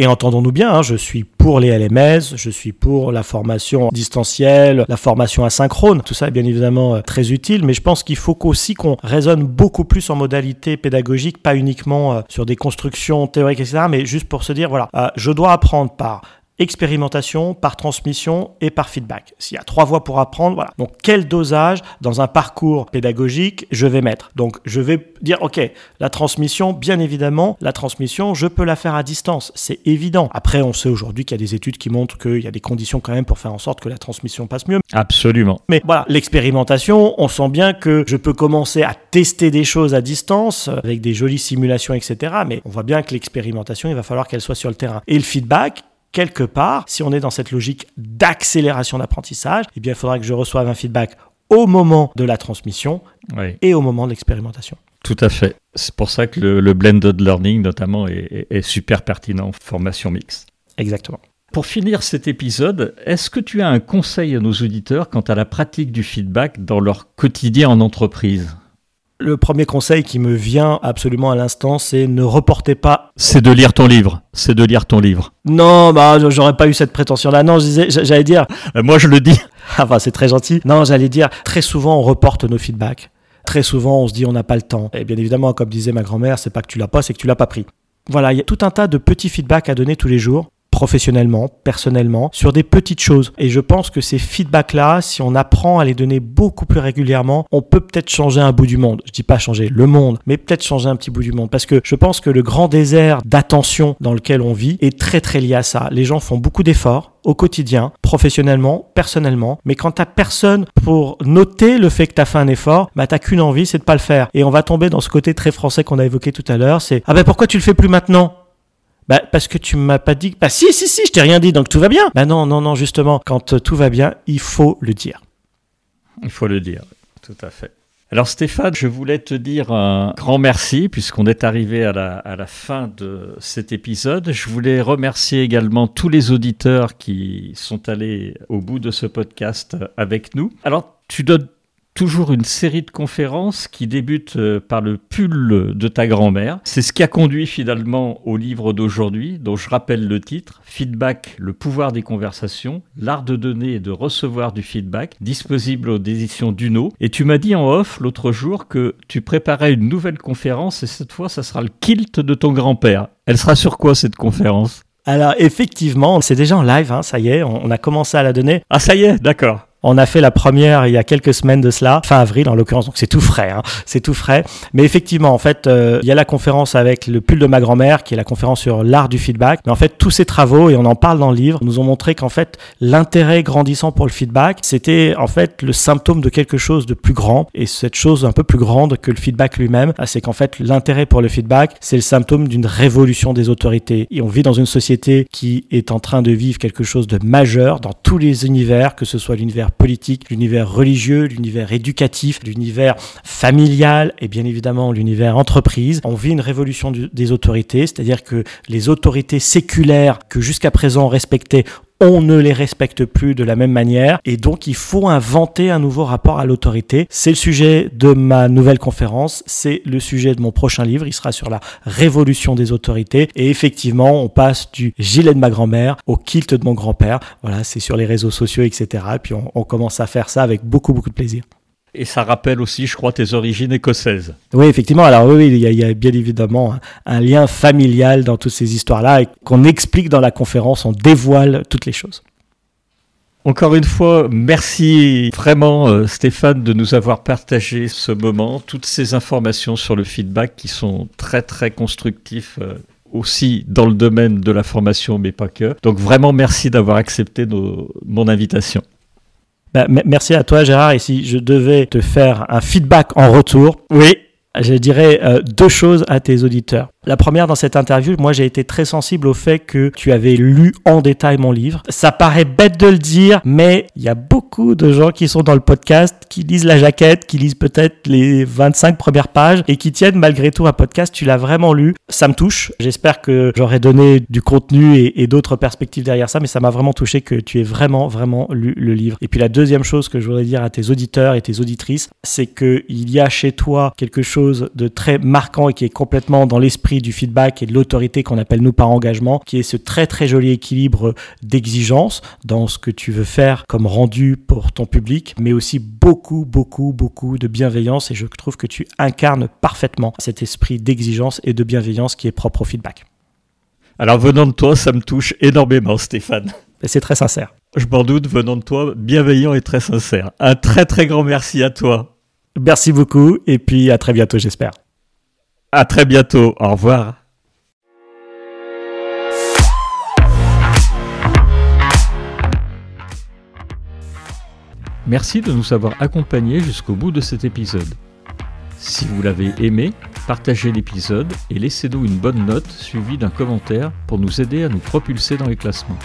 Et entendons-nous bien, hein, je suis pour les LMS, je suis pour la formation distancielle, la formation asynchrone. Tout ça est bien évidemment euh, très utile, mais je pense qu'il faut aussi qu'on raisonne beaucoup plus en modalité pédagogique, pas uniquement euh, sur des constructions théoriques, etc., mais juste pour se dire, voilà, euh, je dois apprendre par expérimentation, par transmission et par feedback. S'il y a trois voies pour apprendre, voilà. Donc quel dosage dans un parcours pédagogique je vais mettre? Donc je vais dire, ok, la transmission, bien évidemment, la transmission, je peux la faire à distance, c'est évident. Après, on sait aujourd'hui qu'il y a des études qui montrent qu'il y a des conditions quand même pour faire en sorte que la transmission passe mieux. Absolument. Mais voilà, l'expérimentation, on sent bien que je peux commencer à tester des choses à distance avec des jolies simulations, etc. Mais on voit bien que l'expérimentation, il va falloir qu'elle soit sur le terrain. Et le feedback, quelque part, si on est dans cette logique d'accélération d'apprentissage, eh bien, il faudra que je reçoive un feedback au moment de la transmission et au moment de l'expérimentation. Tout à fait. C'est pour ça que le, blended learning, notamment, est, est super pertinent en formation mixte. Exactement. Pour finir cet épisode, est-ce que tu as un conseil à nos auditeurs quant à la pratique du feedback dans leur quotidien en entreprise? Le premier conseil qui me vient absolument à l'instant, c'est ne reportez pas. C'est de lire ton livre. C'est de lire ton livre. Non, bah, j'aurais pas eu cette prétention-là. Non, j'allais dire. Euh, moi, je le dis. enfin, c'est très gentil. Non, j'allais dire, très souvent, on reporte nos feedbacks. Très souvent, on se dit, on n'a pas le temps. Et bien évidemment, comme disait ma grand-mère, c'est pas que tu l'as pas, c'est que tu l'as pas pris. Voilà, il y a tout un tas de petits feedbacks à donner tous les jours professionnellement, personnellement, sur des petites choses. Et je pense que ces feedbacks-là, si on apprend à les donner beaucoup plus régulièrement, on peut peut-être changer un bout du monde. Je dis pas changer le monde, mais peut-être changer un petit bout du monde. Parce que je pense que le grand désert d'attention dans lequel on vit est très très lié à ça. Les gens font beaucoup d'efforts au quotidien, professionnellement, personnellement, mais quand t'as personne pour noter le fait que t'as fait un effort, bah t'as qu'une envie, c'est de pas le faire. Et on va tomber dans ce côté très français qu'on a évoqué tout à l'heure, c'est ah ben pourquoi tu le fais plus maintenant? Bah, parce que tu m'as pas dit. Bah, si, si, si, je t'ai rien dit, donc tout va bien. Bah, non, non, non, justement, quand euh, tout va bien, il faut le dire. Il faut le dire, tout à fait. Alors Stéphane, je voulais te dire un grand merci puisqu'on est arrivé à la, à la, fin de cet épisode. Je voulais remercier également tous les auditeurs qui sont allés au bout de ce podcast avec nous. Alors tu donnes toujours une série de conférences qui débutent euh, par le pull de ta grand-mère. C'est ce qui a conduit finalement au livre d'aujourd'hui, dont je rappelle le titre, Feedback, le pouvoir des conversations, l'art de donner et de recevoir du feedback, disponible aux éditions Duno. Et tu m'as dit en off l'autre jour que tu préparais une nouvelle conférence et cette fois, ça sera le kilt de ton grand-père. Elle sera sur quoi cette conférence? Alors effectivement, c'est déjà en live, hein, ça y est, on a commencé à la donner. Ah ça y est, d'accord. On a fait la première il y a quelques semaines de cela, fin avril en l'occurrence, donc c'est tout frais, hein, c'est tout frais. Mais effectivement, en fait, euh, il y a la conférence avec le pull de ma grand-mère, qui est la conférence sur l'art du feedback. Mais en fait, tous ces travaux, et on en parle dans le livre, nous ont montré qu'en fait, l'intérêt grandissant pour le feedback, c'était en fait le symptôme de quelque chose de plus grand. Et cette chose un peu plus grande que le feedback lui-même, ah, c'est qu'en fait, l'intérêt pour le feedback, c'est le symptôme d'une révolution des autorités. Et on vit dans une société qui est en train de vivre quelque chose de majeur dans tous les univers, que ce soit l'univers politique, l'univers religieux, l'univers éducatif, l'univers familial et bien évidemment l'univers entreprise. On vit une révolution des autorités, c'est-à-dire que les autorités séculaires que jusqu'à présent on on ne les respecte plus de la même manière et donc il faut inventer un nouveau rapport à l'autorité. C'est le sujet de ma nouvelle conférence, c'est le sujet de mon prochain livre, il sera sur la révolution des autorités et effectivement on passe du gilet de ma grand-mère au kilt de mon grand-père. Voilà, c'est sur les réseaux sociaux, etc. Et puis on, on commence à faire ça avec beaucoup beaucoup de plaisir. Et ça rappelle aussi, je crois, tes origines écossaises. Oui, effectivement. Alors oui, il y a, bien évidemment un, lien familial dans toutes ces histoires-là et qu'on explique dans la conférence, on dévoile toutes les choses. Encore une fois, merci vraiment euh, Stéphane de nous avoir partagé ce moment, toutes ces informations sur le feedback qui sont très très constructifs euh, aussi dans le domaine de la formation, mais pas que. Donc vraiment merci d'avoir accepté mon invitation. Bah, merci à toi, Gérard. Et si je devais te faire un feedback en retour, oui, je dirais euh, deux choses à tes auditeurs. La première, dans cette interview, moi j'ai été très sensible au fait que tu avais lu en détail mon livre. Ça paraît bête de le dire, mais il y a beaucoup de gens qui sont dans le podcast, qui lisent la jaquette, qui lisent peut-être les 25 premières pages et qui tiennent malgré tout un podcast. Tu l'as vraiment lu. Ça me touche. J'espère que j'aurai donné du contenu et, et d'autres perspectives derrière ça, mais ça m'a vraiment touché que tu aies vraiment, vraiment lu le livre. Et puis la deuxième chose que je voudrais dire à tes auditeurs et tes auditrices, c'est qu'il y a chez toi quelque chose de très marquant et qui est complètement dans l'esprit l'esprit du feedback et de l'autorité qu'on appelle nous par engagement, qui est ce très très joli équilibre d'exigence dans ce que tu veux faire comme rendu pour ton public, mais aussi beaucoup, beaucoup, beaucoup de bienveillance. Et je trouve que tu incarnes parfaitement cet esprit d'exigence et de bienveillance qui est propre au feedback. Alors venant de toi, ça me touche énormément, Stéphane. C'est très sincère. Je m'en doute, venant de toi, bienveillant et très sincère. Un très très grand merci à toi. Merci beaucoup et puis à très bientôt, j'espère. À très bientôt. Au revoir. Merci de nous avoir accompagnés jusqu'au bout de cet épisode. Si vous l'avez aimé, partagez l'épisode et laissez-nous une bonne note suivie d'un commentaire pour nous aider à nous propulser dans les classements.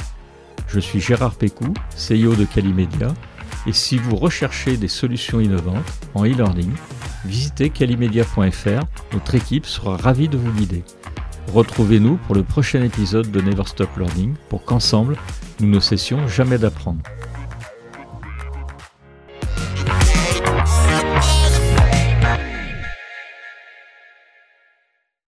Je suis Gérard Pécou, CEO de Calimedia, et si vous recherchez des solutions innovantes en e-learning, visitez calimedia.fr, notre équipe sera ravie de vous guider. Retrouvez-nous pour le prochain épisode de Never Stop Learning pour qu'ensemble, nous ne cessions jamais d'apprendre.